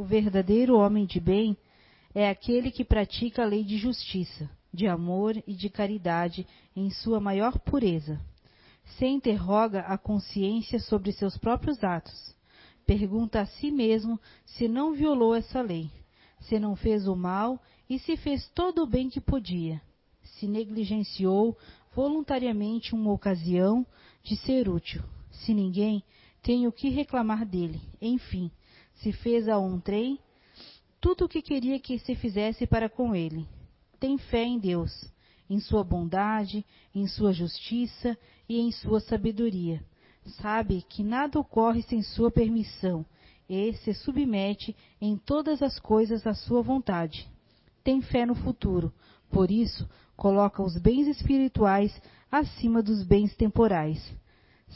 O verdadeiro homem de bem é aquele que pratica a lei de justiça, de amor e de caridade em sua maior pureza. Se interroga a consciência sobre seus próprios atos. Pergunta a si mesmo se não violou essa lei, se não fez o mal e se fez todo o bem que podia, se negligenciou voluntariamente uma ocasião de ser útil, se ninguém tem o que reclamar dele, enfim, se fez a um trem tudo o que queria que se fizesse para com ele. Tem fé em Deus, em sua bondade, em sua justiça e em sua sabedoria. Sabe que nada ocorre sem sua permissão e se submete em todas as coisas à sua vontade. Tem fé no futuro, por isso coloca os bens espirituais acima dos bens temporais.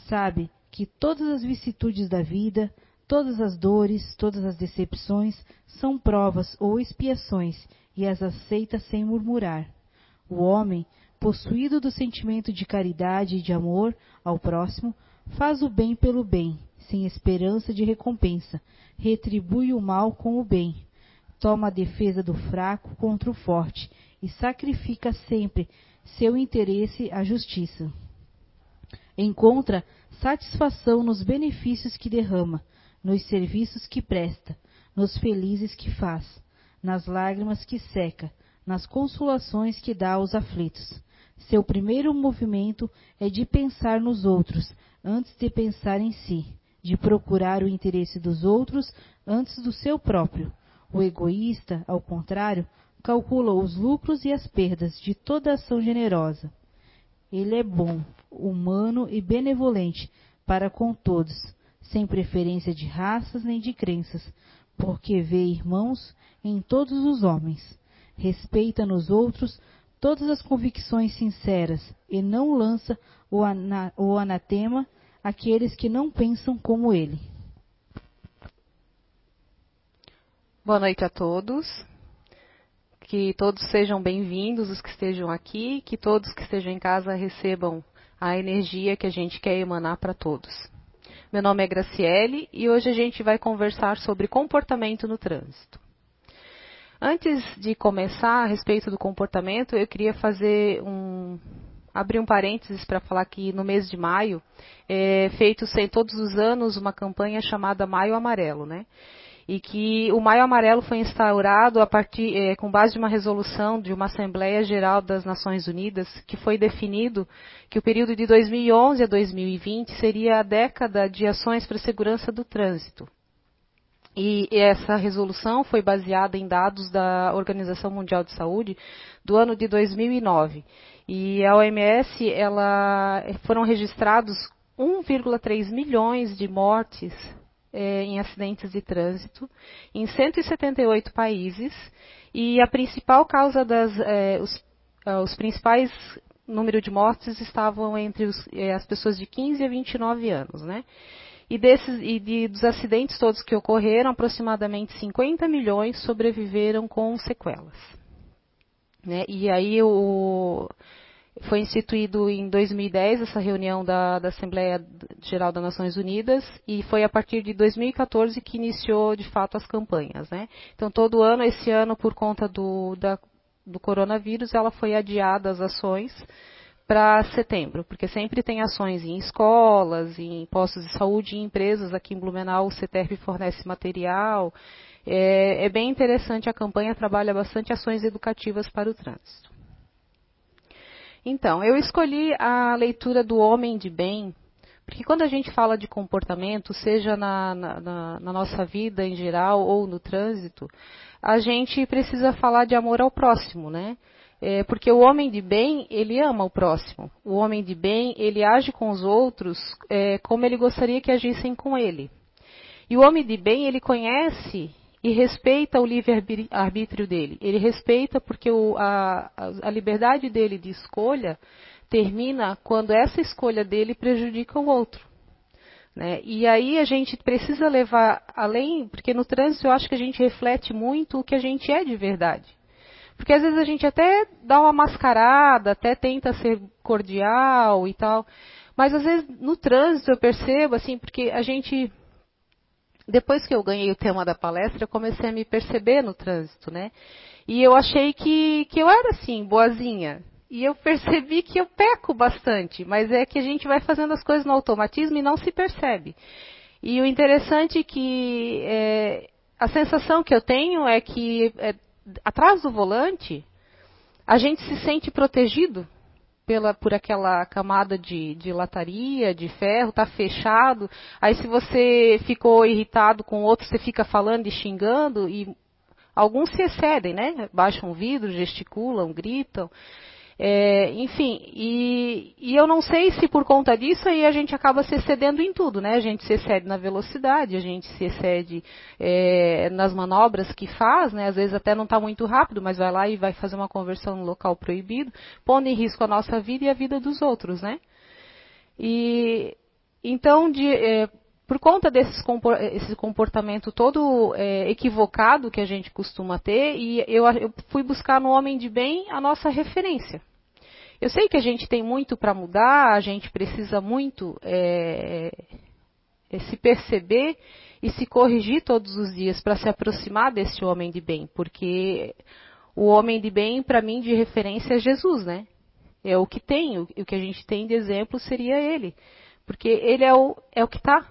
Sabe que todas as vicissitudes da vida, Todas as dores, todas as decepções são provas ou expiações e as aceita sem murmurar. O homem, possuído do sentimento de caridade e de amor ao próximo, faz o bem pelo bem, sem esperança de recompensa, retribui o mal com o bem, toma a defesa do fraco contra o forte e sacrifica sempre seu interesse à justiça. Encontra satisfação nos benefícios que derrama, nos serviços que presta, nos felizes que faz, nas lágrimas que seca, nas consolações que dá aos aflitos. Seu primeiro movimento é de pensar nos outros antes de pensar em si, de procurar o interesse dos outros antes do seu próprio. O egoísta, ao contrário, calcula os lucros e as perdas de toda ação generosa. Ele é bom, humano e benevolente para com todos, sem preferência de raças nem de crenças, porque vê irmãos em todos os homens, respeita nos outros todas as convicções sinceras e não lança o, ana, o anatema àqueles que não pensam como ele. Boa noite a todos. Que todos sejam bem-vindos, os que estejam aqui, que todos que estejam em casa recebam a energia que a gente quer emanar para todos. Meu nome é Graciele e hoje a gente vai conversar sobre comportamento no trânsito. Antes de começar a respeito do comportamento, eu queria fazer um abrir um parênteses para falar que no mês de maio é feito sem todos os anos uma campanha chamada Maio Amarelo, né? E que o Maio Amarelo foi instaurado a partir, é, com base de uma resolução de uma Assembleia Geral das Nações Unidas, que foi definido que o período de 2011 a 2020 seria a década de ações para a segurança do trânsito. E essa resolução foi baseada em dados da Organização Mundial de Saúde do ano de 2009. E a OMS, ela, foram registrados 1,3 milhões de mortes em acidentes de trânsito em 178 países e a principal causa das é, os, é, os, principais número de mortes estavam entre os, é, as pessoas de 15 a 29 anos, né? E, desses, e de, dos acidentes todos que ocorreram, aproximadamente 50 milhões sobreviveram com sequelas. Né? E aí o, foi instituído em 2010 essa reunião da, da, Assembleia Geral das Nações Unidas e foi a partir de 2014 que iniciou de fato as campanhas, né? Então todo ano, esse ano por conta do, da, do coronavírus, ela foi adiada as ações para setembro, porque sempre tem ações em escolas, em postos de saúde, em empresas. Aqui em Blumenau o CETERP fornece material. É, é bem interessante a campanha, trabalha bastante ações educativas para o trânsito. Então, eu escolhi a leitura do Homem de Bem, porque quando a gente fala de comportamento, seja na, na, na, nossa vida em geral ou no trânsito, a gente precisa falar de amor ao próximo, né? É, porque o homem de bem, ele ama o próximo. O homem de bem, ele age com os outros é, como ele gostaria que agissem com ele. E o homem de bem, ele conhece e respeita o livre-arbítrio dele. Ele respeita porque o, a, a liberdade dele de escolha termina quando essa escolha dele prejudica o outro. Né? E aí a gente precisa levar além, porque no trânsito eu acho que a gente reflete muito o que a gente é de verdade. Porque às vezes a gente até dá uma mascarada, até tenta ser cordial e tal, mas às vezes no trânsito eu percebo assim, porque a gente depois que eu ganhei o tema da palestra, eu comecei a me perceber no trânsito, né? E eu achei que, que eu era assim, boazinha. E eu percebi que eu peco bastante, mas é que a gente vai fazendo as coisas no automatismo e não se percebe. E o interessante é que é, a sensação que eu tenho é que é, atrás do volante a gente se sente protegido pela, por aquela camada de, de lataria, de ferro, está fechado. Aí se você ficou irritado com outro, você fica falando e xingando, e alguns se excedem, né? Baixam o vidro, gesticulam, gritam. É, enfim, e, e, eu não sei se por conta disso aí a gente acaba se excedendo em tudo, né? A gente se excede na velocidade, a gente se excede é, nas manobras que faz, né? Às vezes até não está muito rápido, mas vai lá e vai fazer uma conversão no local proibido, pondo em risco a nossa vida e a vida dos outros, né? E então, de, é, por conta desse comportamento todo é, equivocado que a gente costuma ter, e eu, eu, fui buscar no homem de bem a nossa referência. Eu sei que a gente tem muito para mudar, a gente precisa muito é, é, se perceber e se corrigir todos os dias para se aproximar desse homem de bem, porque o homem de bem, para mim, de referência é Jesus, né? É o que tem, o, o que a gente tem de exemplo seria ele. Porque ele é o, é o que está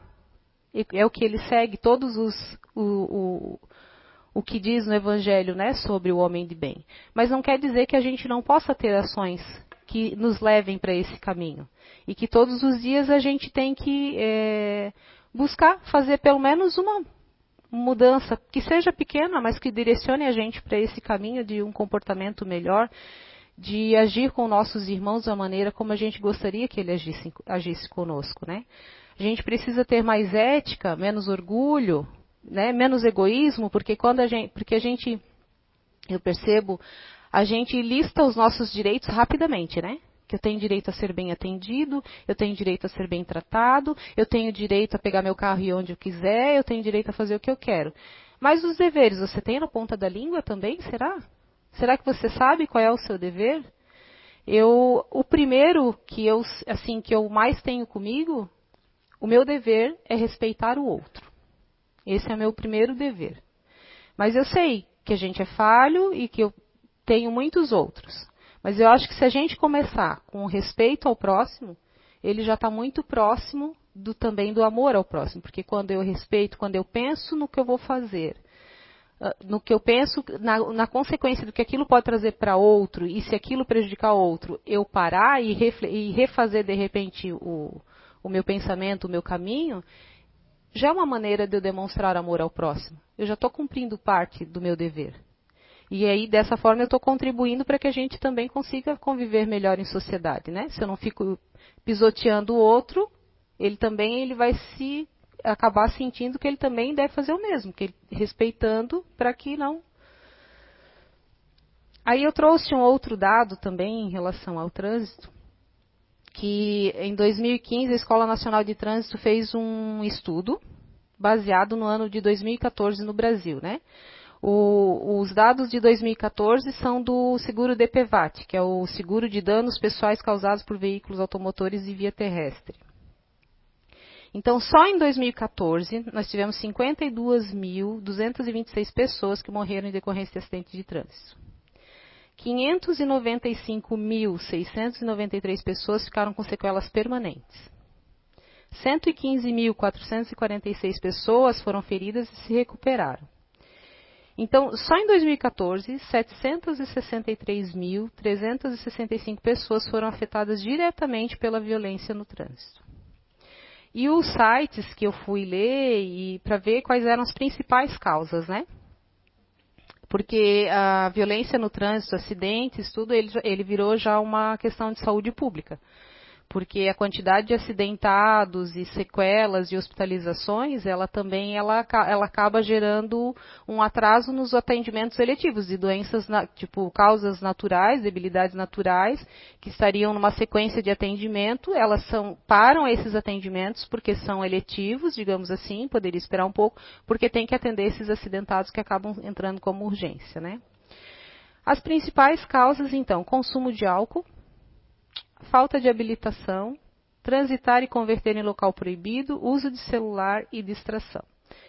é o que ele segue todos os o, o, o que diz no Evangelho, né, sobre o homem de bem. Mas não quer dizer que a gente não possa ter ações que nos levem para esse caminho e que todos os dias a gente tem que é, buscar fazer pelo menos uma mudança que seja pequena, mas que direcione a gente para esse caminho de um comportamento melhor, de agir com nossos irmãos da maneira como a gente gostaria que ele agisse, agisse conosco, né? A gente precisa ter mais ética, menos orgulho, né, menos egoísmo, porque quando a gente, porque a gente, eu percebo, a gente lista os nossos direitos rapidamente, né? Que eu tenho direito a ser bem atendido, eu tenho direito a ser bem tratado, eu tenho direito a pegar meu carro e ir onde eu quiser, eu tenho direito a fazer o que eu quero. Mas os deveres, você tem na ponta da língua também, será? Será que você sabe qual é o seu dever? Eu, o primeiro que eu, assim, que eu mais tenho comigo o meu dever é respeitar o outro. Esse é o meu primeiro dever. Mas eu sei que a gente é falho e que eu tenho muitos outros. Mas eu acho que se a gente começar com o respeito ao próximo, ele já está muito próximo do, também do amor ao próximo. Porque quando eu respeito, quando eu penso no que eu vou fazer, ah, no que eu penso, na, na consequência do que aquilo pode trazer para outro, e se aquilo prejudicar outro, eu parar e, e refazer de repente o, o meu pensamento, o meu caminho, já é uma maneira de eu demonstrar amor ao próximo. Eu já estou cumprindo parte do meu dever. E aí, dessa forma, eu estou contribuindo para que a gente também consiga conviver melhor em sociedade, né? Se eu não fico pisoteando o outro, ele também ele vai se acabar sentindo que ele também deve fazer o mesmo, que ele, respeitando para que não. Aí eu trouxe um outro dado também em relação ao trânsito, que em 2015 a Escola Nacional de Trânsito fez um estudo baseado no ano de 2014 no Brasil, né? O, os dados de 2014 são do seguro DPVAT, que é o seguro de danos pessoais causados por veículos automotores e via terrestre. Então, só em 2014, nós tivemos 52.226 pessoas que morreram em decorrência de acidente de trânsito. 595.693 pessoas ficaram com sequelas permanentes. 115.446 pessoas foram feridas e se recuperaram. Então, só em 2014, 763.365 pessoas foram afetadas diretamente pela violência no trânsito. E os sites que eu fui ler para ver quais eram as principais causas, né? Porque a violência no trânsito, acidentes, tudo, ele, ele virou já uma questão de saúde pública porque a quantidade de acidentados e sequelas e hospitalizações, ela também ela, ela acaba gerando um atraso nos atendimentos eletivos de doenças tipo causas naturais, debilidades naturais, que estariam numa sequência de atendimento, elas são param esses atendimentos porque são eletivos, digamos assim, poderia esperar um pouco, porque tem que atender esses acidentados que acabam entrando como urgência, né? As principais causas, então, consumo de álcool, falta de habilitação, transitar e converter em local proibido, uso de celular e distração.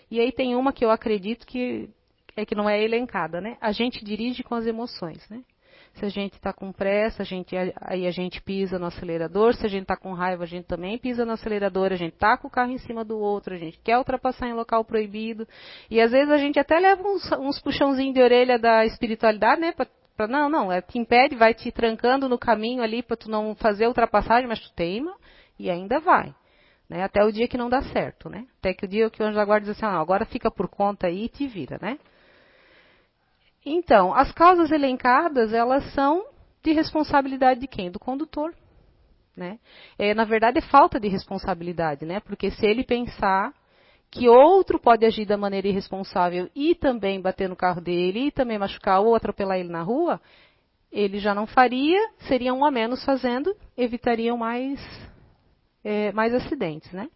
E aí tem uma que eu acredito que é que não é elencada, né? A gente dirige com as emoções, né? Se a gente está com pressa, a gente, aí a gente pisa no acelerador. Se a gente está com raiva, a gente também pisa no acelerador. A gente tá com o carro em cima do outro, a gente quer ultrapassar em local proibido. E às vezes a gente até leva uns, uns puxãozinhos de orelha da espiritualidade, né? Pra, pra, não, não, é que impede, vai te trancando no caminho ali para tu não fazer ultrapassagem, mas tu teima e ainda vai. Né? Até o dia que não dá certo, né? Até que o dia que o anjo da guarda diz assim, ah, agora fica por conta aí e te vira, né? Então, as causas elencadas, elas são de responsabilidade de quem? Do condutor. Né? É, na verdade, é falta de responsabilidade, né? Porque se ele pensar que outro pode agir da maneira irresponsável e também bater no carro dele, e também machucar ou atropelar ele na rua, ele já não faria, seria um a menos fazendo, evitariam mais, é, mais acidentes, né?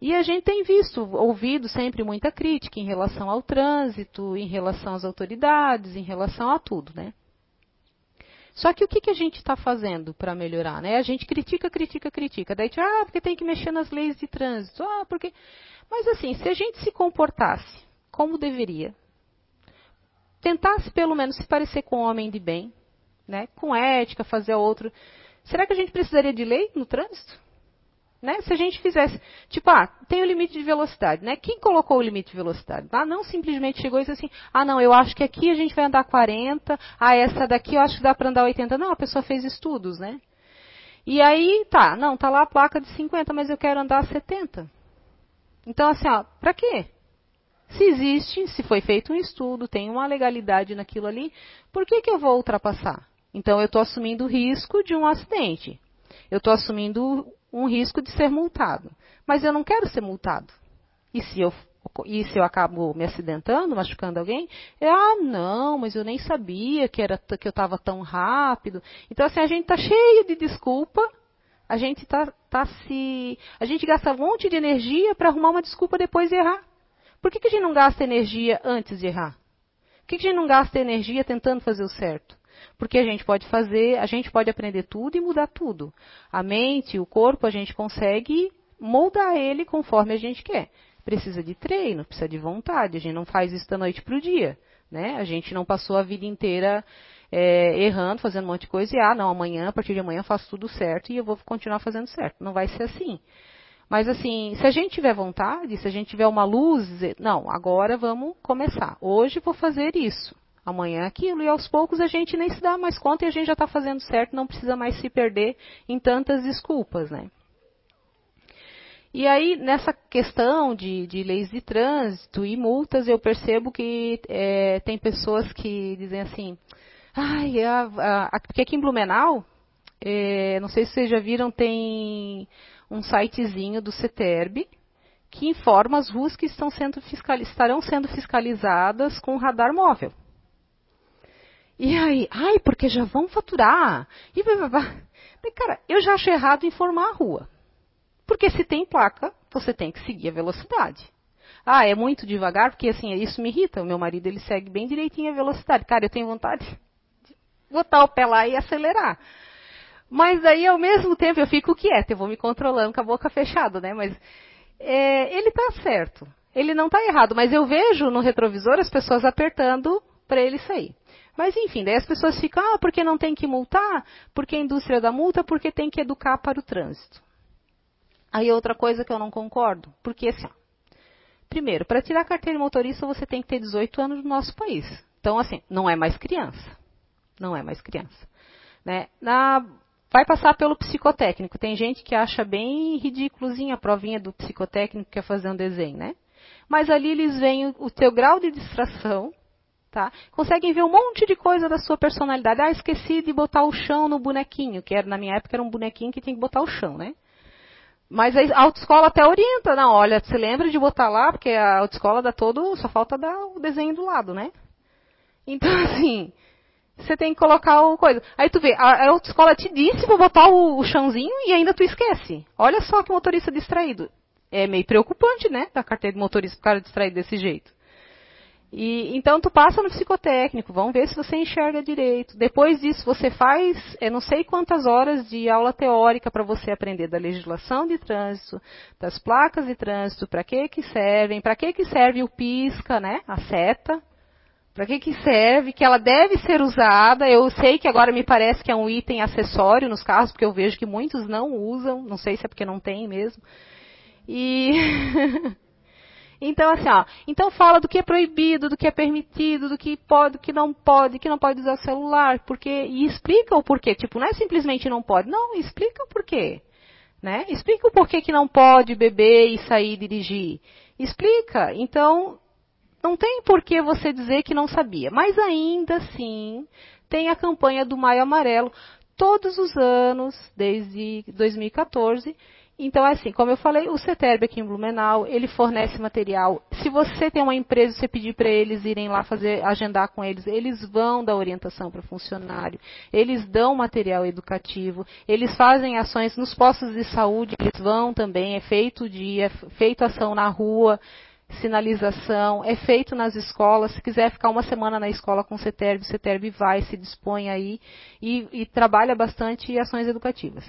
E a gente tem visto, ouvido sempre muita crítica em relação ao trânsito, em relação às autoridades, em relação a tudo, né? Só que o que, que a gente está fazendo para melhorar, né? A gente critica, critica, critica. Daí, ah, porque tem que mexer nas leis de trânsito, ah, porque... Mas assim, se a gente se comportasse como deveria, tentasse pelo menos se parecer com um homem de bem, né? Com ética, fazer outro... Será que a gente precisaria de lei no trânsito? Né? Se a gente fizesse, tipo, ah, tem o limite de velocidade, né? Quem colocou o limite de velocidade? Ah, não simplesmente chegou e disse assim, ah, não, eu acho que aqui a gente vai andar 40, ah, essa daqui eu acho que dá para andar 80. Não, a pessoa fez estudos, né? E aí, tá, não, tá lá a placa de 50, mas eu quero andar 70. Então, assim, ó, pra quê? Se existe, se foi feito um estudo, tem uma legalidade naquilo ali, por que, que eu vou ultrapassar? Então, eu estou assumindo o risco de um acidente. Eu estou assumindo um risco de ser multado. Mas eu não quero ser multado. E se eu, e se eu acabo me acidentando, machucando alguém? Eu, ah, não, mas eu nem sabia que, era, que eu estava tão rápido. Então, assim, a gente está cheio de desculpa. A gente tá, tá se. A gente gasta um monte de energia para arrumar uma desculpa depois de errar. Por que, que a gente não gasta energia antes de errar? Por que, que a gente não gasta energia tentando fazer o certo? Porque a gente pode fazer, a gente pode aprender tudo e mudar tudo. A mente, o corpo, a gente consegue moldar ele conforme a gente quer. Precisa de treino, precisa de vontade. A gente não faz isso da noite para o dia. Né? A gente não passou a vida inteira é, errando, fazendo um monte de coisa e, ah, não, amanhã, a partir de amanhã eu faço tudo certo e eu vou continuar fazendo certo. Não vai ser assim. Mas assim, se a gente tiver vontade, se a gente tiver uma luz, não, agora vamos começar. Hoje vou fazer isso amanhã aquilo, e aos poucos a gente nem se dá mais conta e a gente já está fazendo certo, não precisa mais se perder em tantas desculpas, né? E aí, nessa questão de, de leis de trânsito e multas, eu percebo que é, tem pessoas que dizem assim, ai, a, a, a, porque aqui em Blumenau, é, não sei se vocês já viram, tem um sitezinho do CETERB, que informa as ruas que sendo estarão sendo fiscalizadas com radar móvel. E aí, ai, porque já vão faturar. E blá, Cara, eu já acho errado informar a rua. Porque se tem placa, você tem que seguir a velocidade. Ah, é muito devagar, porque assim, isso me irrita. O meu marido, ele segue bem direitinho a velocidade. Cara, eu tenho vontade de botar o pé lá e acelerar. Mas aí, ao mesmo tempo, eu fico quieta, eu vou me controlando com a boca fechada, né? Mas é, ele está certo. Ele não está errado, mas eu vejo no retrovisor as pessoas apertando para ele sair. Mas enfim, daí as pessoas ficam, ah, porque não tem que multar? Porque a indústria da multa? Porque tem que educar para o trânsito. Aí outra coisa que eu não concordo, porque assim, primeiro, para tirar carteira de motorista você tem que ter 18 anos no nosso país. Então assim, não é mais criança. Não é mais criança. Né? Na, vai passar pelo psicotécnico. Tem gente que acha bem ridículozinha a provinha do psicotécnico que é fazer um desenho, né? Mas ali eles veem o, o teu grau de distração, Tá? Conseguem ver um monte de coisa da sua personalidade. Ah, esqueci de botar o chão no bonequinho, que era, na minha época era um bonequinho que tinha que botar o chão, né? Mas a autoescola até orienta, não, olha, você lembra de botar lá, porque a autoescola dá todo, só falta dar o desenho do lado, né? Então, assim, você tem que colocar o coisa. Aí tu vê, a, autoescola te disse pra botar o, o chãozinho e ainda tu esquece. Olha só que motorista distraído. É meio preocupante, né? Da carteira de motorista, o cara distraído desse jeito. E, então tu passa no psicotécnico, vamos ver se você enxerga direito. Depois disso você faz, é, não sei quantas horas de aula teórica para você aprender da legislação de trânsito, das placas de trânsito, para que que servem, para que que serve o pisca, né, a seta, para que que serve, que ela deve ser usada. Eu sei que agora me parece que é um item acessório nos carros, porque eu vejo que muitos não usam, não sei se é porque não tem mesmo. E Então, assim, ó, então fala do que é proibido, do que é permitido, do que pode, do que não pode, que não pode usar celular, porque, e explica o porquê. Tipo, não é simplesmente não pode, não, explica o porquê. Né? Explica o porquê que não pode beber e sair e dirigir. Explica. Então, não tem por que você dizer que não sabia. Mas ainda assim, tem a campanha do Maio Amarelo todos os anos, desde 2014, então, assim, como eu falei, o CETERB aqui em Blumenau, ele fornece material. Se você tem uma empresa, você pedir para eles irem lá fazer, agendar com eles, eles vão dar orientação para o funcionário, eles dão material educativo, eles fazem ações nos postos de saúde, eles vão também, é feito dia, é feito ação na rua, sinalização, é feito nas escolas. Se quiser ficar uma semana na escola com o CETERB, o CETERB vai, se dispõe aí e, e trabalha bastante ações educativas.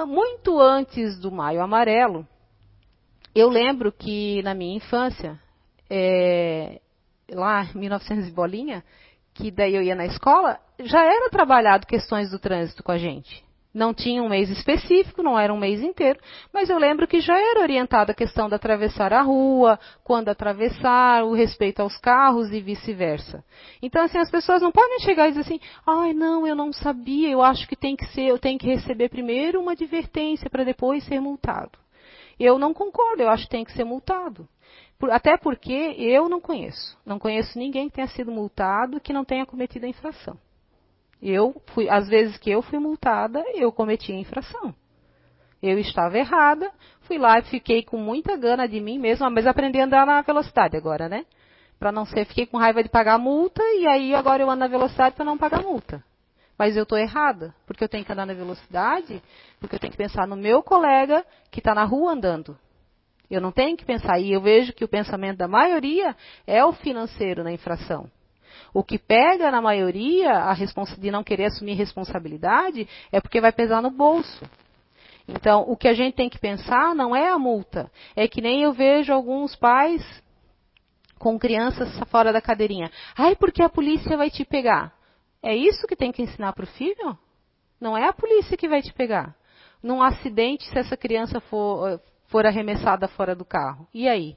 Ah, muito antes do Maio Amarelo, eu lembro que na minha infância, é, lá em 1900 e bolinha, que daí eu ia na escola, já era trabalhado questões do trânsito com a gente. Não tinha um mês específico, não era um mês inteiro, mas eu lembro que já era orientada a questão de atravessar a rua, quando atravessar, o respeito aos carros e vice-versa. Então, assim, as pessoas não podem chegar e dizer assim, ai, não, eu não sabia, eu acho que tem que ser, eu tenho que receber primeiro uma advertência para depois ser multado. Eu não concordo, eu acho que tem que ser multado. Até porque eu não conheço. Não conheço ninguém que tenha sido multado que não tenha cometido a infração. Eu fui, às vezes que eu fui multada, eu cometi a infração. Eu estava errada, fui lá e fiquei com muita gana de mim mesma, mas aprendi a andar na velocidade agora, né? Para não ser, fiquei com raiva de pagar a multa e aí agora eu ando na velocidade para não pagar multa. Mas eu estou errada, porque eu tenho que andar na velocidade, porque eu tenho que pensar no meu colega que está na rua andando. Eu não tenho que pensar, e eu vejo que o pensamento da maioria é o financeiro na infração. O que pega na maioria a de não querer assumir responsabilidade é porque vai pesar no bolso. Então, o que a gente tem que pensar não é a multa. É que nem eu vejo alguns pais com crianças fora da cadeirinha. Ai, porque a polícia vai te pegar. É isso que tem que ensinar para o filho? Não é a polícia que vai te pegar. Num acidente, se essa criança for, for arremessada fora do carro. E aí?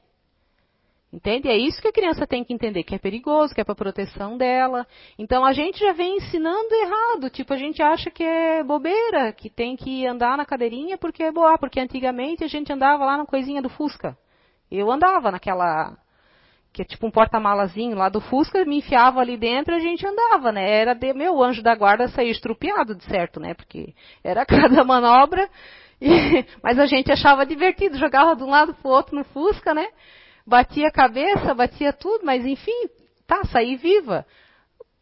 Entende? É isso que a criança tem que entender, que é perigoso, que é para proteção dela. Então a gente já vem ensinando errado, tipo a gente acha que é bobeira, que tem que andar na cadeirinha porque é boa, porque antigamente a gente andava lá na coisinha do Fusca. Eu andava naquela que é tipo um porta-malazinho lá do Fusca, me enfiava ali dentro e a gente andava, né? Era de, meu anjo da guarda sair estrupiado de certo, né? Porque era cada manobra, e, mas a gente achava divertido, jogava de um lado pro outro no Fusca, né? Batia a cabeça, batia tudo, mas enfim, tá, saí viva.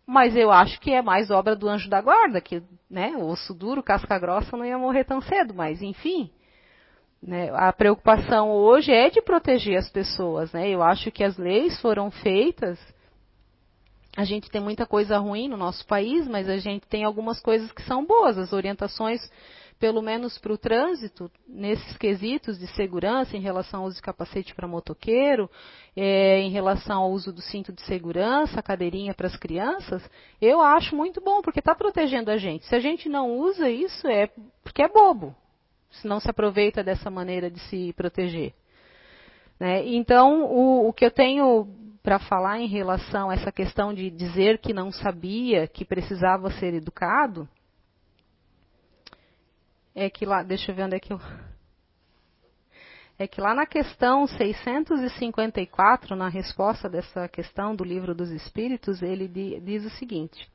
Mas eu acho que é mais obra do anjo da guarda, que, né, osso duro, casca grossa não ia morrer tão cedo, mas enfim. Né, a preocupação hoje é de proteger as pessoas, né? Eu acho que as leis foram feitas. A gente tem muita coisa ruim no nosso país, mas a gente tem algumas coisas que são boas. As orientações pelo menos para o trânsito, nesses quesitos de segurança em relação ao uso de capacete para motoqueiro, é, em relação ao uso do cinto de segurança, cadeirinha para as crianças, eu acho muito bom, porque está protegendo a gente. Se a gente não usa isso, é porque é bobo, se não se aproveita dessa maneira de se proteger. Né? Então, o, o que eu tenho para falar em relação a essa questão de dizer que não sabia, que precisava ser educado, é que lá, deixa eu ver onde é que eu. É que lá na questão 654, na resposta dessa questão do livro dos Espíritos, ele diz o seguinte: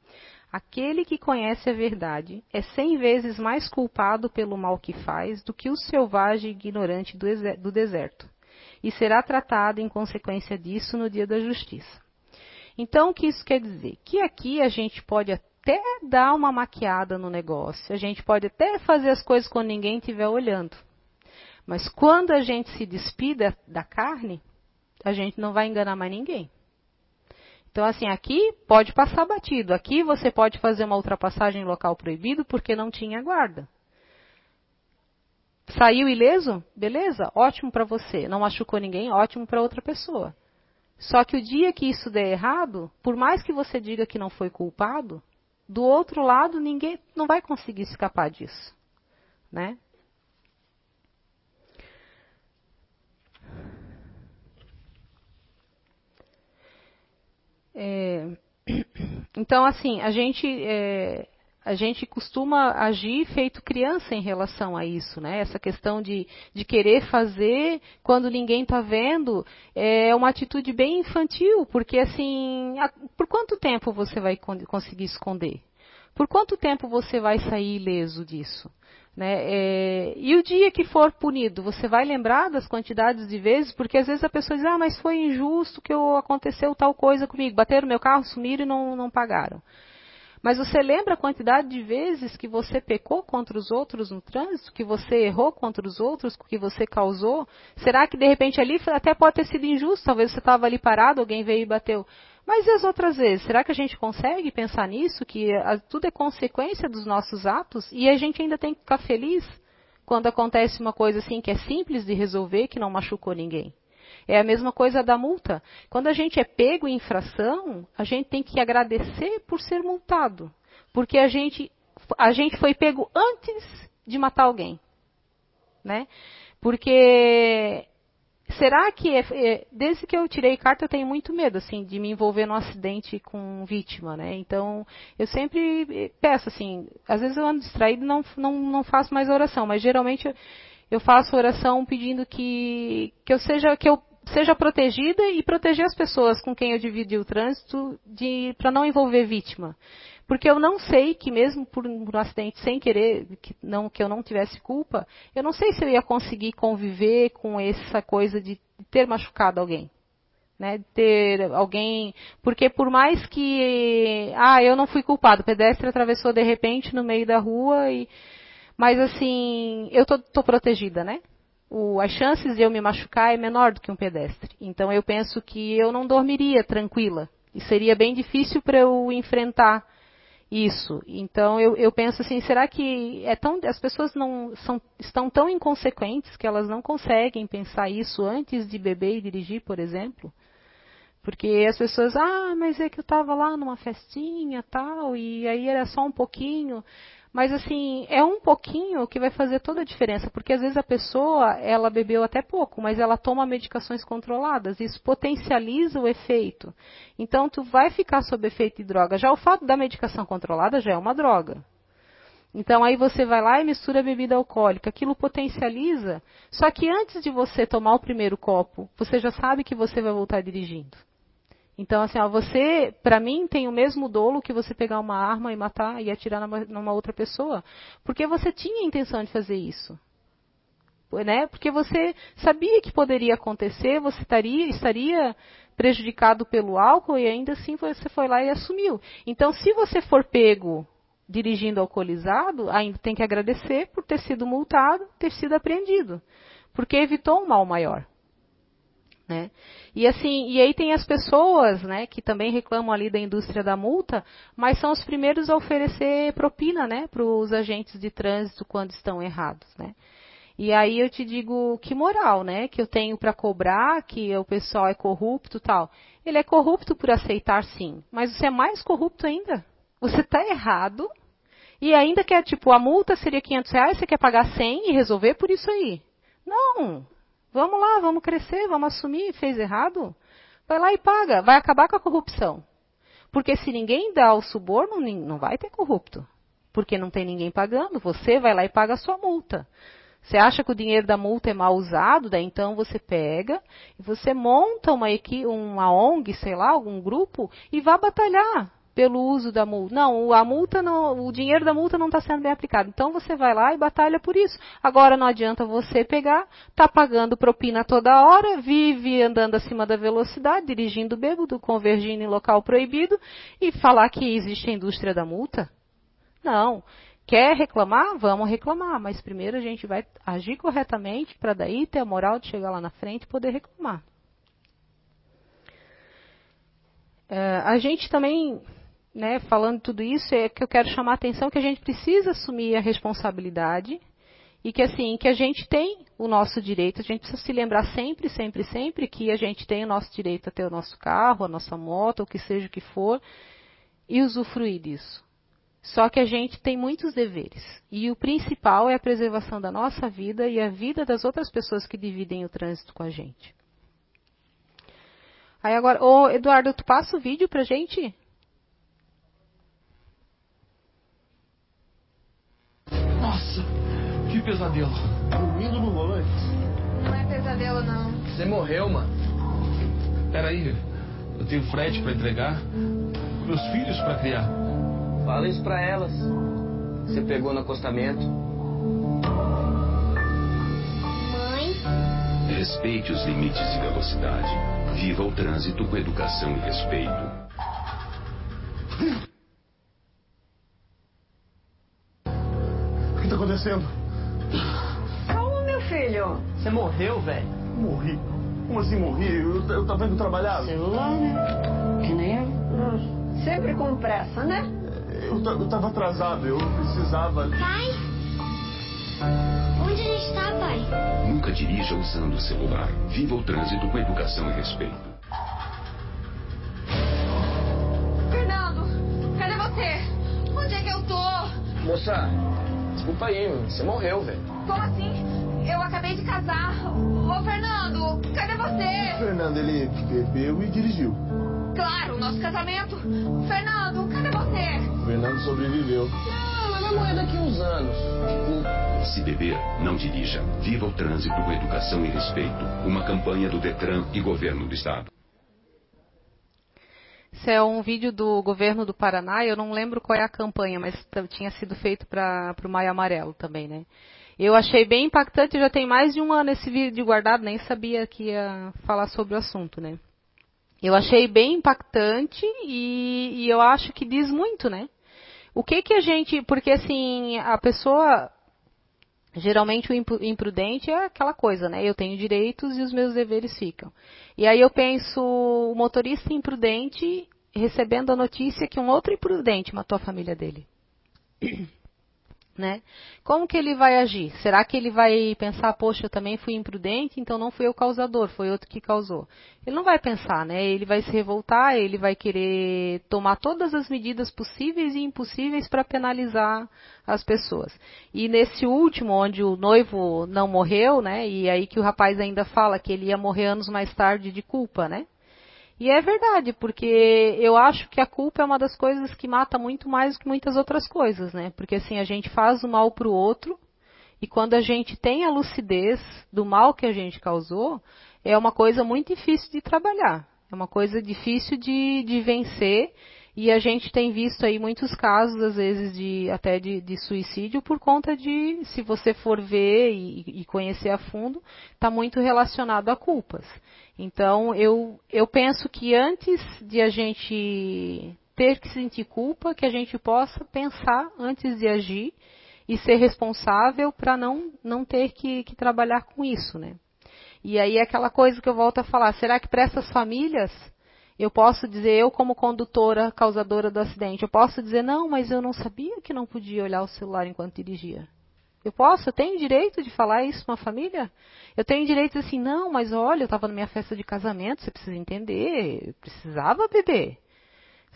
Aquele que conhece a verdade é cem vezes mais culpado pelo mal que faz do que o selvagem ignorante do deserto, e será tratado em consequência disso no dia da justiça. Então, o que isso quer dizer? Que aqui a gente pode até dar uma maquiada no negócio, a gente pode até fazer as coisas quando ninguém estiver olhando. Mas quando a gente se despida da carne, a gente não vai enganar mais ninguém. Então, assim, aqui pode passar batido. Aqui você pode fazer uma ultrapassagem em local proibido porque não tinha guarda. Saiu ileso? Beleza, ótimo para você. Não machucou ninguém? Ótimo para outra pessoa. Só que o dia que isso der errado, por mais que você diga que não foi culpado, do outro lado ninguém não vai conseguir escapar disso, né? É, então, assim, a gente é, a gente costuma agir feito criança em relação a isso, né? Essa questão de, de querer fazer quando ninguém está vendo é uma atitude bem infantil, porque assim, por quanto tempo você vai conseguir esconder? Por quanto tempo você vai sair ileso disso? Né? É, e o dia que for punido, você vai lembrar das quantidades de vezes, porque às vezes a pessoa diz, ah, mas foi injusto que aconteceu tal coisa comigo, bateram meu carro, sumiram e não, não pagaram. Mas você lembra a quantidade de vezes que você pecou contra os outros no trânsito, que você errou contra os outros, que você causou? Será que de repente ali até pode ter sido injusto? Talvez você estava ali parado, alguém veio e bateu. Mas e as outras vezes? Será que a gente consegue pensar nisso? Que tudo é consequência dos nossos atos e a gente ainda tem que ficar feliz quando acontece uma coisa assim que é simples de resolver, que não machucou ninguém? É a mesma coisa da multa. Quando a gente é pego em infração, a gente tem que agradecer por ser multado. Porque a gente, a gente foi pego antes de matar alguém. Né? Porque será que é, é, desde que eu tirei carta eu tenho muito medo assim de me envolver num acidente com vítima, né? Então eu sempre peço assim, às vezes eu ando distraído não, não, não faço mais oração, mas geralmente eu, faço oração pedindo que, que eu seja que eu seja protegida e proteger as pessoas com quem eu dividi o trânsito para não envolver vítima. Porque eu não sei que mesmo por um acidente sem querer, que, não, que eu não tivesse culpa, eu não sei se eu ia conseguir conviver com essa coisa de ter machucado alguém. Né, ter alguém, porque por mais que, ah, eu não fui culpado, o pedestre atravessou de repente no meio da rua e, mas assim, eu tô, tô protegida, né? o, as chances de eu me machucar é menor do que um pedestre. Então eu penso que eu não dormiria tranquila. E seria bem difícil para eu enfrentar isso. Então eu, eu, penso assim, será que é tão, as pessoas não são, estão tão inconsequentes que elas não conseguem pensar isso antes de beber e dirigir, por exemplo? Porque as pessoas, ah, mas é que eu estava lá numa festinha tal, e aí era só um pouquinho. Mas assim, é um pouquinho que vai fazer toda a diferença, porque às vezes a pessoa, ela bebeu até pouco, mas ela toma medicações controladas, isso potencializa o efeito. Então tu vai ficar sob efeito de droga. Já o fato da medicação controlada já é uma droga. Então aí você vai lá e mistura bebida alcoólica, aquilo potencializa. Só que antes de você tomar o primeiro copo, você já sabe que você vai voltar dirigindo. Então, assim, ó, você, para mim, tem o mesmo dolo que você pegar uma arma e matar e atirar numa, numa outra pessoa, porque você tinha a intenção de fazer isso. Né? Porque você sabia que poderia acontecer, você estaria, estaria prejudicado pelo álcool e ainda assim você foi lá e assumiu. Então, se você for pego dirigindo alcoolizado, ainda tem que agradecer por ter sido multado, ter sido apreendido, porque evitou um mal maior. Né? E assim, e aí tem as pessoas, né, que também reclamam ali da indústria da multa, mas são os primeiros a oferecer propina, né, para os agentes de trânsito quando estão errados, né? E aí eu te digo que moral, né, que eu tenho para cobrar, que o pessoal é corrupto, tal. Ele é corrupto por aceitar, sim, mas você é mais corrupto ainda. Você está errado e ainda quer tipo a multa seria 500 reais, você quer pagar 100 e resolver por isso aí? Não, Vamos lá, vamos crescer, vamos assumir, fez errado? Vai lá e paga, vai acabar com a corrupção. Porque se ninguém dá o suborno, não vai ter corrupto. Porque não tem ninguém pagando, você vai lá e paga a sua multa. Você acha que o dinheiro da multa é mal usado, daí então você pega e você monta uma, uma ONG, sei lá, algum grupo, e vá batalhar pelo uso da multa. Não, a multa não, o dinheiro da multa não está sendo bem aplicado. Então você vai lá e batalha por isso. Agora não adianta você pegar, tá pagando propina toda hora, vive andando acima da velocidade, dirigindo bêbado, convergindo em local proibido e falar que existe a indústria da multa. Não. Quer reclamar? Vamos reclamar, mas primeiro a gente vai agir corretamente para daí ter a moral de chegar lá na frente e poder reclamar. É, a gente também, né, falando tudo isso, é que eu quero chamar a atenção que a gente precisa assumir a responsabilidade e que assim, que a gente tem o nosso direito, a gente precisa se lembrar sempre, sempre, sempre que a gente tem o nosso direito a ter o nosso carro, a nossa moto, o que seja o que for, e usufruir disso. Só que a gente tem muitos deveres. E o principal é a preservação da nossa vida e a vida das outras pessoas que dividem o trânsito com a gente. Aí agora, ô Eduardo, tu passa o vídeo pra gente? Pesadelo. Dormindo no volante. Não é pesadelo, não. Você morreu, mano. Peraí, eu tenho frete pra entregar, meus filhos pra criar. Fala isso pra elas. Você pegou no acostamento. Mãe, Respeite os limites de velocidade. Viva o trânsito com educação e respeito. O que tá acontecendo? Calma, meu filho. Você morreu, velho. Morri. Como assim morri? Eu, eu tava indo trabalhar. Celular, né? Que nem eu. Sempre com pressa, né? Eu, eu tava atrasado, eu precisava. pai? Onde a gente tá, pai? Nunca dirija usando o celular. Viva o trânsito com educação e respeito. Fernando, cadê você? Onde é que eu tô? Moça, desculpa aí, você morreu, velho. Como assim? Eu acabei de casar. Ô, Fernando, cadê O você? Fernando, ele bebeu e dirigiu. Claro, nosso casamento. Fernando, cadê você? O Fernando sobreviveu. Ah, mas vai morrer daqui uns anos. Desculpa. Se beber, não dirija. Viva o trânsito com educação e respeito. Uma campanha do Detran e Governo do Estado. Isso é um vídeo do governo do Paraná, eu não lembro qual é a campanha, mas tinha sido feito para o Maio Amarelo também, né? Eu achei bem impactante, já tem mais de um ano esse vídeo guardado, nem sabia que ia falar sobre o assunto, né? Eu achei bem impactante e, e eu acho que diz muito, né? O que que a gente, porque assim, a pessoa, geralmente o impru- imprudente é aquela coisa, né? Eu tenho direitos e os meus deveres ficam. E aí eu penso, o motorista imprudente recebendo a notícia que um outro imprudente matou a família dele. Né? Como que ele vai agir? Será que ele vai pensar, poxa, eu também fui imprudente, então não fui eu o causador, foi outro que causou? Ele não vai pensar, né? Ele vai se revoltar, ele vai querer tomar todas as medidas possíveis e impossíveis para penalizar as pessoas. E nesse último, onde o noivo não morreu, né? E aí que o rapaz ainda fala que ele ia morrer anos mais tarde de culpa, né? E é verdade, porque eu acho que a culpa é uma das coisas que mata muito mais do que muitas outras coisas, né? Porque assim, a gente faz o mal pro outro, e quando a gente tem a lucidez do mal que a gente causou, é uma coisa muito difícil de trabalhar. É uma coisa difícil de, de vencer. E a gente tem visto aí muitos casos, às vezes, de até de, de suicídio, por conta de, se você for ver e, e conhecer a fundo, está muito relacionado a culpas. Então, eu, eu penso que antes de a gente ter que sentir culpa, que a gente possa pensar antes de agir e ser responsável para não, não ter que, que trabalhar com isso, né? E aí é aquela coisa que eu volto a falar, será que para essas famílias eu posso dizer, eu como condutora causadora do acidente, eu posso dizer, não, mas eu não sabia que não podia olhar o celular enquanto dirigia. Eu posso, eu tenho direito de falar isso uma família? Eu tenho direito de assim, não, mas olha, eu estava na minha festa de casamento, você precisa entender, eu precisava beber.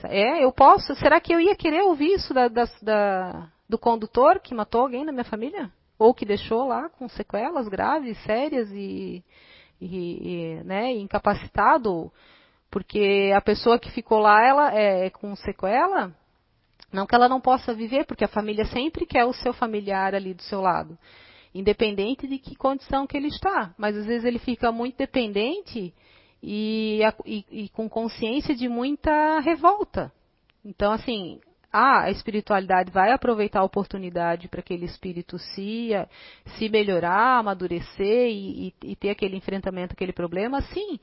É, eu posso, será que eu ia querer ouvir isso da, da, da, do condutor que matou alguém na minha família? Ou que deixou lá com sequelas graves, sérias e, e, e né, incapacitado? Porque a pessoa que ficou lá, ela é com sequela, não que ela não possa viver, porque a família sempre quer o seu familiar ali do seu lado, independente de que condição que ele está. Mas às vezes ele fica muito dependente e, e, e com consciência de muita revolta. Então, assim, a espiritualidade vai aproveitar a oportunidade para aquele espírito se, se melhorar, amadurecer e, e, e ter aquele enfrentamento, aquele problema, sim.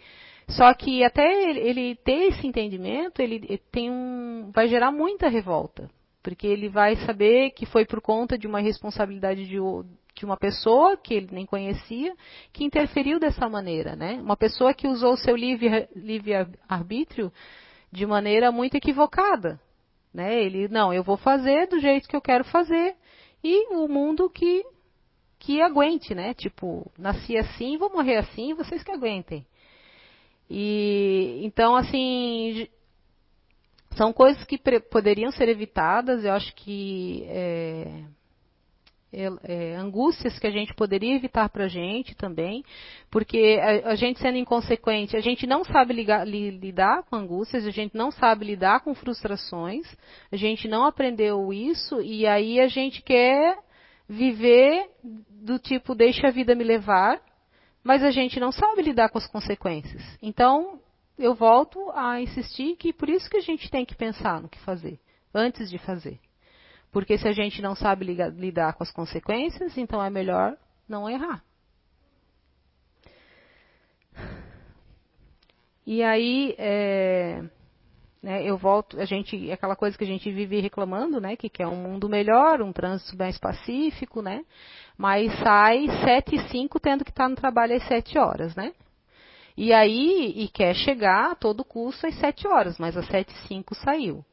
Só que até ele, ele ter esse entendimento, ele, ele tem um, vai gerar muita revolta, porque ele vai saber que foi por conta de uma responsabilidade de, de uma pessoa que ele nem conhecia, que interferiu dessa maneira, né? Uma pessoa que usou o seu livre, livre arbítrio de maneira muito equivocada. Né? Ele, não, eu vou fazer do jeito que eu quero fazer e o mundo que, que aguente, né? Tipo, nasci assim, vou morrer assim, vocês que aguentem. E então, assim, são coisas que poderiam ser evitadas, eu acho que é, é, angústias que a gente poderia evitar para a gente também, porque a, a, gente sendo inconsequente, a gente não sabe ligar, li, lidar com angústias, a gente não sabe lidar com frustrações, a gente não aprendeu isso e aí a gente quer viver do tipo deixa a vida me levar, mas a gente não sabe lidar com as consequências. Então eu volto a insistir que por isso que a gente tem que pensar no que fazer antes de fazer. Porque se a gente não sabe lidar com as consequências, então é melhor não errar. E aí, é, né, eu volto, a gente, aquela coisa que a gente vive reclamando, né, que quer um mundo melhor, um trânsito mais pacífico, né, mas sai sete e cinco tendo que estar no trabalho às sete horas, né. E aí, e quer chegar a todo custo às sete horas, mas às sete e cinco saiu.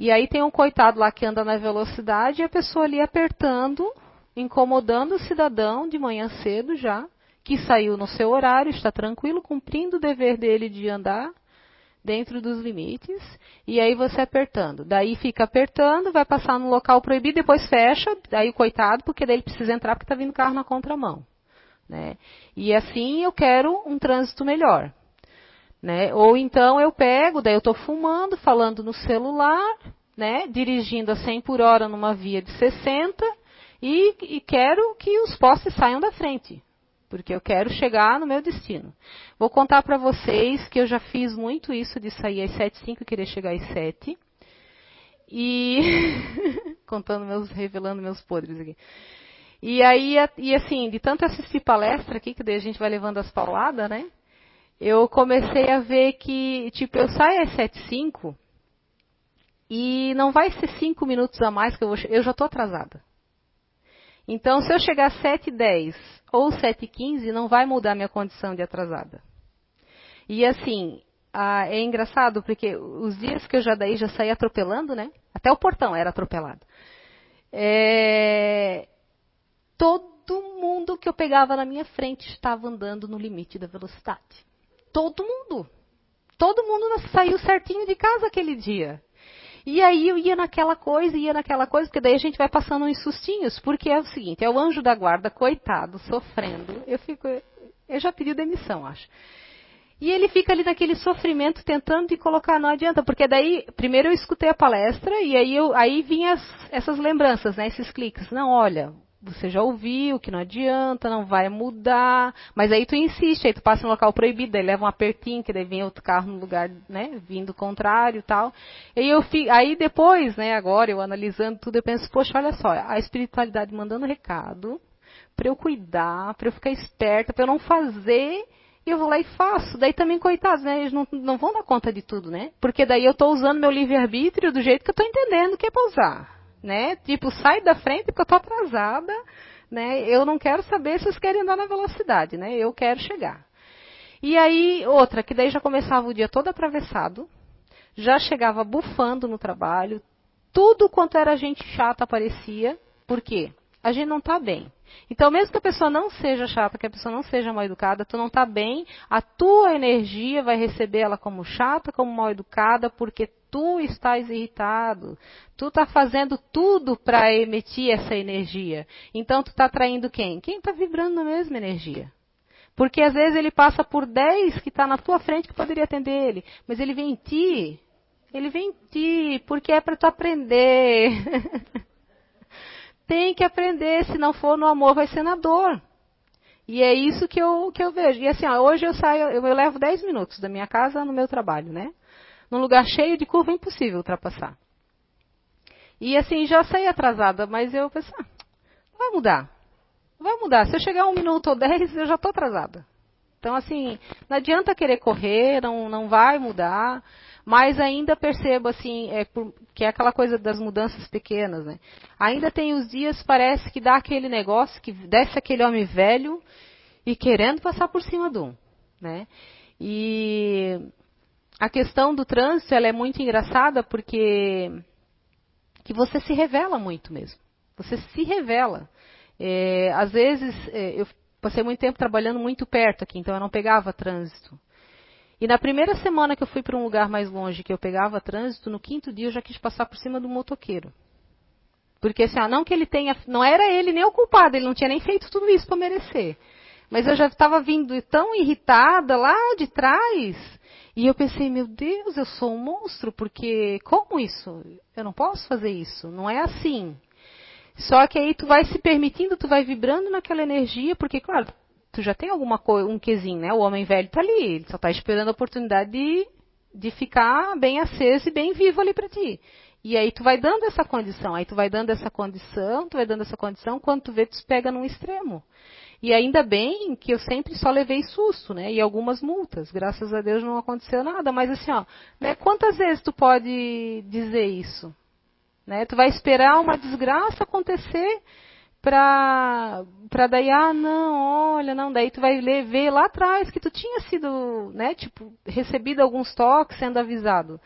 E aí tem um coitado lá que anda na velocidade e a pessoa ali apertando, incomodando o cidadão de manhã cedo já, que saiu no seu horário, está tranquilo, cumprindo o dever dele de andar dentro dos limites, e aí você apertando. Daí fica apertando, vai passar no local proibido, depois fecha, daí o coitado, porque daí ele precisa entrar porque está vindo carro na contramão. Né? E assim eu quero um trânsito melhor. Né? Ou então eu pego, daí eu estou fumando, falando no celular, né? dirigindo a 100 por hora numa via de 60 e, e quero que os postes saiam da frente, porque eu quero chegar no meu destino. Vou contar para vocês que eu já fiz muito isso de sair às 7 5 e querer chegar às 7. E contando meus, revelando meus podres aqui. E aí, e assim, de tanto assistir palestra aqui, que daí a gente vai levando as pauladas, né? Eu comecei a ver que, tipo, eu saio às 7h05 e não vai ser 5 minutos a mais que eu vou Eu já estou atrasada. Então, se eu chegar às 7h10 ou 7h15, não vai mudar minha condição de atrasada. E assim, ah, é engraçado porque os dias que eu já daí já saí atropelando, né? Até o portão era atropelado. É, todo mundo que eu pegava na minha frente estava andando no limite da velocidade. Todo mundo. Todo mundo saiu certinho de casa aquele dia. E aí eu ia naquela coisa, ia naquela coisa, porque daí a gente vai passando uns sustinhos, porque é o seguinte, é o anjo da guarda, coitado, sofrendo. Eu fico. Eu já pedi demissão, acho. E ele fica ali naquele sofrimento tentando de colocar, não adianta, porque daí, primeiro eu escutei a palestra e aí, eu, aí vinha essas lembranças, né, esses cliques. Não, olha, você já ouviu que não adianta, não vai mudar, mas aí tu insiste, aí tu passa no local proibido, aí leva um apertinho, que daí vem outro carro no lugar, né, vindo contrário tal. E eu aí depois, né, agora eu analisando tudo, eu penso, poxa, olha só, a espiritualidade mandando recado para eu cuidar, para eu ficar esperta, para eu não fazer e eu vou lá e faço. Daí também, coitados, né? Eles não, não vão dar conta de tudo, né? Porque daí eu estou usando meu livre-arbítrio do jeito que eu estou entendendo que é para usar né? Tipo, sai da frente porque eu tô atrasada, né? Eu não quero saber se vocês querem andar na velocidade, né? Eu quero chegar. E aí, outra, que daí já começava o dia todo atravessado, já chegava bufando no trabalho, tudo quanto era gente chata aparecia, por quê? A gente não está bem. Então, mesmo que a pessoa não seja chata, que a pessoa não seja mal educada, tu não está bem, a tua energia vai receber ela como chata, como mal educada, porque tu estás irritado. Tu está fazendo tudo para emitir essa energia. Então tu está atraindo quem? Quem está vibrando na mesma energia. Porque às vezes ele passa por 10 que está na tua frente que poderia atender ele. Mas ele vem em ti. Ele vem em ti, porque é para tu aprender. Tem que aprender, se não for no amor, vai ser na dor. E é isso que eu, que eu vejo. E assim, ó, hoje eu saio, eu, eu levo 10 minutos da minha casa no meu trabalho, né? Num lugar cheio de curva impossível ultrapassar. E assim, já saí atrasada, mas eu pensei, ah, vai mudar. Vai mudar. Se eu chegar um minuto ou dez, eu já estou atrasada. Então, assim, não adianta querer correr, não, não vai mudar. Mas ainda percebo, assim, é por, que é aquela coisa das mudanças pequenas, né? Ainda tem os dias, parece que dá aquele negócio, que desce aquele homem velho e querendo passar por cima de um, né? E a questão do trânsito ela é muito engraçada porque que você se revela muito mesmo. Você se revela. É, às vezes, é, eu passei muito tempo trabalhando muito perto aqui, então eu não pegava trânsito. E na primeira semana que eu fui para um lugar mais longe que eu pegava trânsito, no quinto dia eu já quis passar por cima do motoqueiro. Porque assim, ah, não que ele tenha, não era ele nem o culpado, ele não tinha nem feito tudo isso para merecer. Mas eu já estava vindo tão irritada lá de trás, e eu pensei, meu Deus, eu sou um monstro, porque como isso? Eu não posso fazer isso, não é assim. Só que aí tu vai se permitindo, tu vai vibrando naquela energia, porque claro, tu já tem alguma coisa, um quesinho, né? O homem velho está ali, ele só está esperando a oportunidade de, de ficar bem aceso e bem vivo ali para ti. E aí tu vai dando essa condição, aí tu vai dando essa condição, tu vai dando essa condição, quando tu vê, tu pega num extremo. E ainda bem que eu sempre só levei susto, né? E algumas multas. Graças a Deus não aconteceu nada. Mas assim, ó, né? quantas vezes tu pode dizer isso? Né? Tu vai esperar uma desgraça acontecer para para daí ah não olha não daí tu vai ver lá atrás que tu tinha sido né tipo recebido alguns toques sendo avisado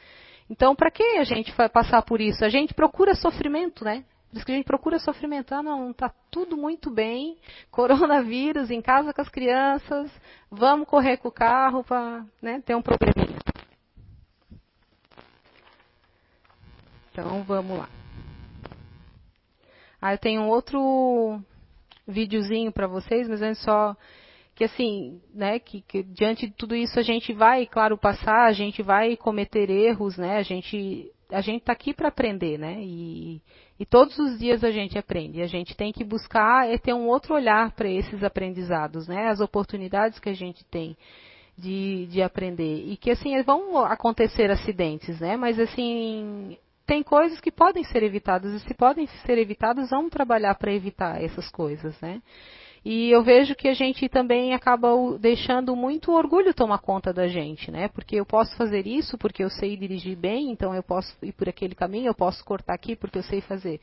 então para que a gente vai passar por isso a gente procura sofrimento né isso que a gente procura sofrimento. Ah, não, está tudo muito bem. Coronavírus em casa com as crianças. Vamos correr com o carro para né, ter um probleminha. Então vamos lá. Ah, eu tenho um outro videozinho para vocês, mas é só que assim, né, que, que, diante de tudo isso a gente vai, claro, passar, a gente vai cometer erros, né? A gente a gente está aqui para aprender, né? E, e, todos os dias a gente aprende. A gente tem que buscar é ter um outro olhar para esses aprendizados, né? As oportunidades que a gente tem de, de aprender e que assim vão acontecer acidentes, né? Mas assim tem coisas que podem ser evitadas e se podem ser evitadas, vamos trabalhar para evitar essas coisas, né? E eu vejo que a gente também acaba deixando muito orgulho tomar conta da gente, né? Porque eu posso fazer isso porque eu sei dirigir bem, então eu posso ir por aquele caminho, eu posso cortar aqui porque eu sei fazer.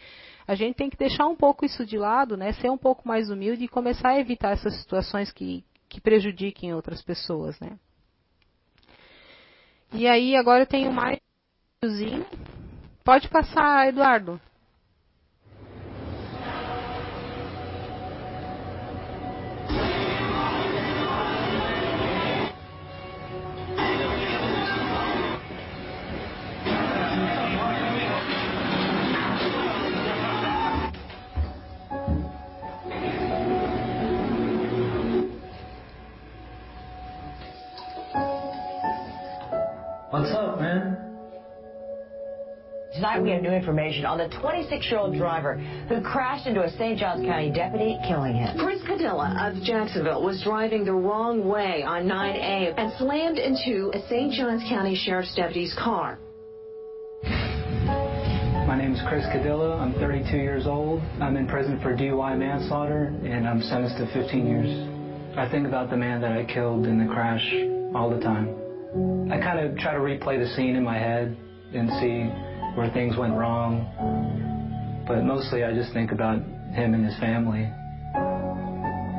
A gente tem que deixar um pouco isso de lado, né? Ser um pouco mais humilde e começar a evitar essas situações que, que prejudiquem outras pessoas, né? E aí agora eu tenho mais Pode passar, Eduardo. Tonight we have new information on the 26-year-old driver who crashed into a St. Johns County deputy, killing him. Chris Cadilla of Jacksonville was driving the wrong way on 9A and slammed into a St. Johns County Sheriff's deputy's car. My name is Chris Cadilla. I'm 32 years old. I'm in prison for DUI manslaughter, and I'm sentenced to 15 years. I think about the man that I killed in the crash all the time. I kind of try to replay the scene in my head and see where things went wrong. But mostly I just think about him and his family.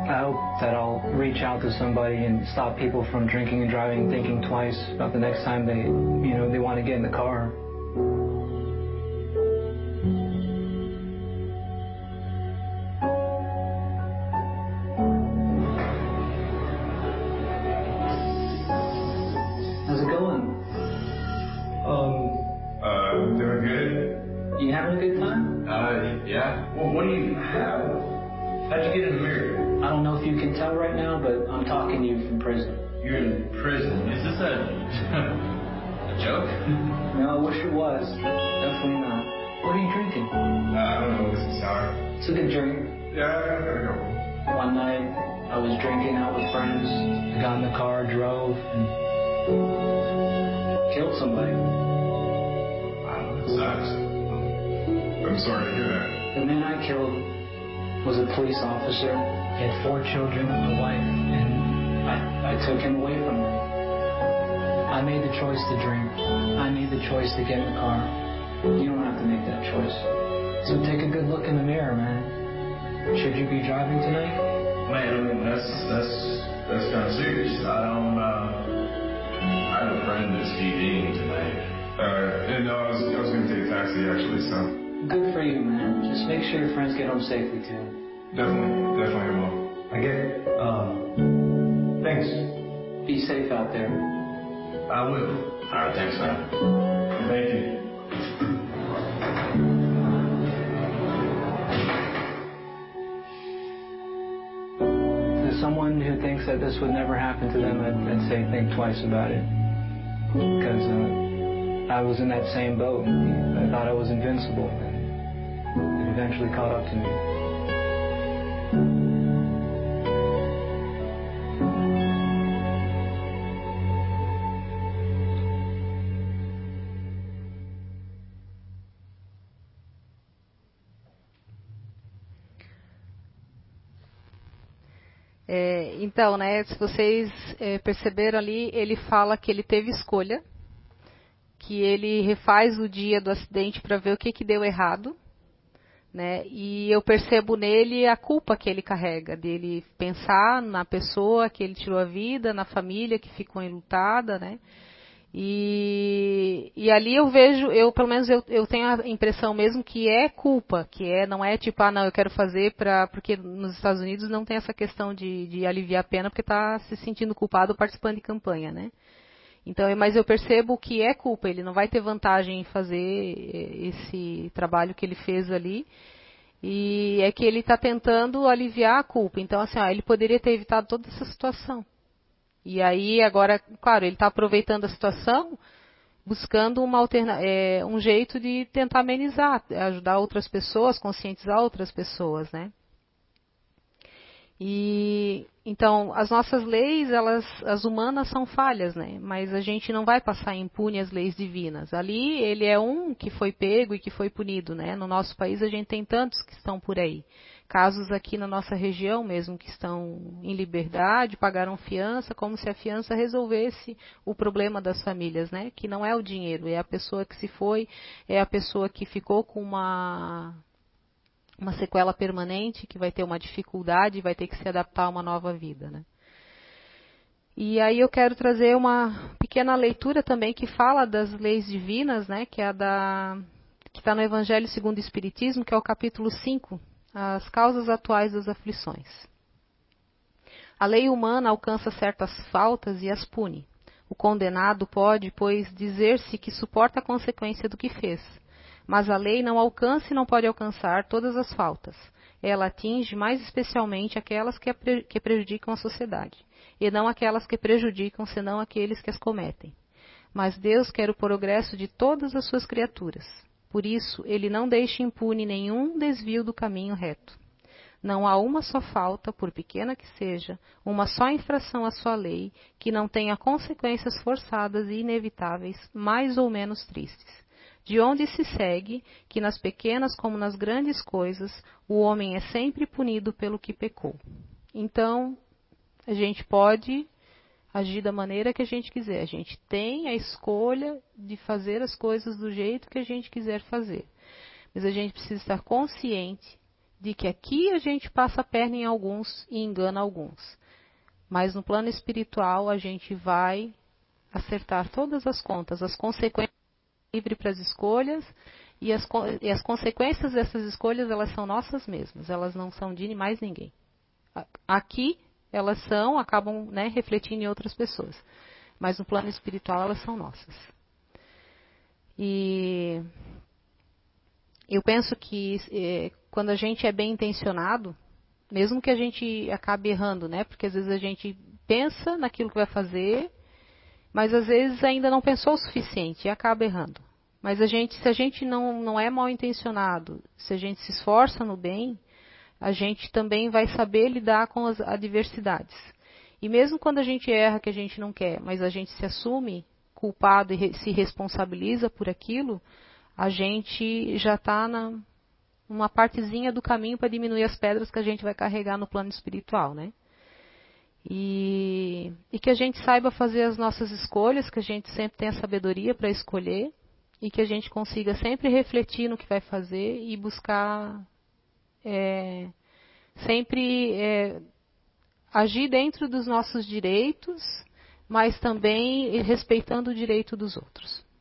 I hope that I'll reach out to somebody and stop people from drinking and driving, thinking twice about the next time they, you know, they want to get in the car. hear you. I don't know if you can tell right now, but I'm talking to you from prison. You're in prison. Is this a, a joke? No, I wish it was. Definitely not. What are you drinking? Uh, I don't know. It's sour. It's a good drink. Yeah, I got. One night, I was drinking out with friends. I got in the car, drove, and killed somebody. Wow, that sucks. I'm sorry to hear that. The man I killed was a police officer. He had four children, and a wife, and I, I took him away from them. I made the choice to drink. I made the choice to get in the car. You don't have to make that choice. So take a good look in the mirror, man. Should you be driving tonight? Man, I mean, that's that's that's kind of serious. I don't. Uh, I I have a friend that's VDing tonight. Uh, and no, I was, I was going to take a taxi actually, so. Good for you, man. Just make sure your friends get home safely, too. Definitely, definitely will. I get it. Um, thanks. Be safe out there. I will. All right, thanks, man. Thank you. To someone who thinks that this would never happen to them, I'd, I'd say think twice about it. Because uh, I was in that same boat. I thought I was invincible. Eventually caught up to me. É, então, né, se vocês é, perceberam ali, ele fala que ele teve escolha, que ele refaz o dia do acidente para ver o que, que deu errado, né, e eu percebo nele a culpa que ele carrega, dele pensar na pessoa que ele tirou a vida, na família que ficou enlutada, né, e, e ali eu vejo, eu pelo menos eu, eu tenho a impressão mesmo que é culpa, que é não é tipo ah não eu quero fazer para porque nos Estados Unidos não tem essa questão de, de aliviar a pena porque está se sentindo culpado participando de campanha, né? Então, mas eu percebo que é culpa, ele não vai ter vantagem em fazer esse trabalho que ele fez ali. E é que ele está tentando aliviar a culpa. Então, assim, ó, ele poderia ter evitado toda essa situação. E aí, agora, claro, ele está aproveitando a situação, buscando é, um jeito de tentar amenizar, ajudar outras pessoas, conscientizar outras pessoas, né? E então as nossas leis, elas, as humanas são falhas, né? Mas a gente não vai passar impune as leis divinas. Ali ele é um que foi pego e que foi punido, né? No nosso país a gente tem tantos que estão por aí casos aqui na nossa região mesmo que estão em liberdade, pagaram fiança, como se a fiança resolvesse o problema das famílias, né? Que não é o dinheiro, é a pessoa que se foi, é a pessoa que ficou com uma uma sequela permanente, que vai ter uma dificuldade, vai ter que se adaptar a uma nova vida, né? E aí eu quero trazer uma pequena leitura também que fala das leis divinas, né? Que é a da que está no Evangelho segundo o Espiritismo, que é o capítulo 5, as causas atuais das aflições. A lei humana alcança certas faltas e as pune. O condenado pode, pois, dizer-se que suporta a consequência do que fez, mas a lei não alcança e não pode alcançar todas as faltas. Ela atinge mais especialmente aquelas que, que prejudicam a sociedade, e não aquelas que prejudicam senão aqueles que as cometem. Mas Deus quer o progresso de todas as suas criaturas. Por isso, ele não deixa impune nenhum desvio do caminho reto. Não há uma só falta, por pequena que seja, uma só infração à sua lei, que não tenha consequências forçadas e inevitáveis, mais ou menos tristes. De onde se segue que nas pequenas como nas grandes coisas, o homem é sempre punido pelo que pecou. Então, a gente pode agir da maneira que a gente quiser. A gente tem a escolha de fazer as coisas do jeito que a gente quiser fazer. Mas a gente precisa estar consciente de que aqui a gente passa a perna em alguns e engana alguns. Mas no plano espiritual a gente vai acertar todas as contas, as consequências livre para as escolhas e as, e as consequências dessas escolhas elas são nossas mesmas, elas não são de mais ninguém. Aqui elas são, acabam né, refletindo em outras pessoas. Mas no plano espiritual elas são nossas. E eu penso que é, quando a gente é bem intencionado, mesmo que a gente acabe errando, né? Porque às vezes a gente pensa naquilo que vai fazer, mas às vezes ainda não pensou o suficiente e acaba errando. Mas a gente, se a gente não, não é mal intencionado, se a gente se esforça no bem, a gente também vai saber lidar com as adversidades. E mesmo quando a gente erra que a gente não quer, mas a gente se assume culpado e se responsabiliza por aquilo, a gente já está numa partezinha do caminho para diminuir as pedras que a gente vai carregar no plano espiritual, né? E, e que a gente saiba fazer as nossas escolhas, que a gente sempre tenha sabedoria para escolher e que a gente consiga sempre refletir no que vai fazer e buscar é, sempre é, agir dentro dos nossos direitos, mas também respeitando o direito dos outros.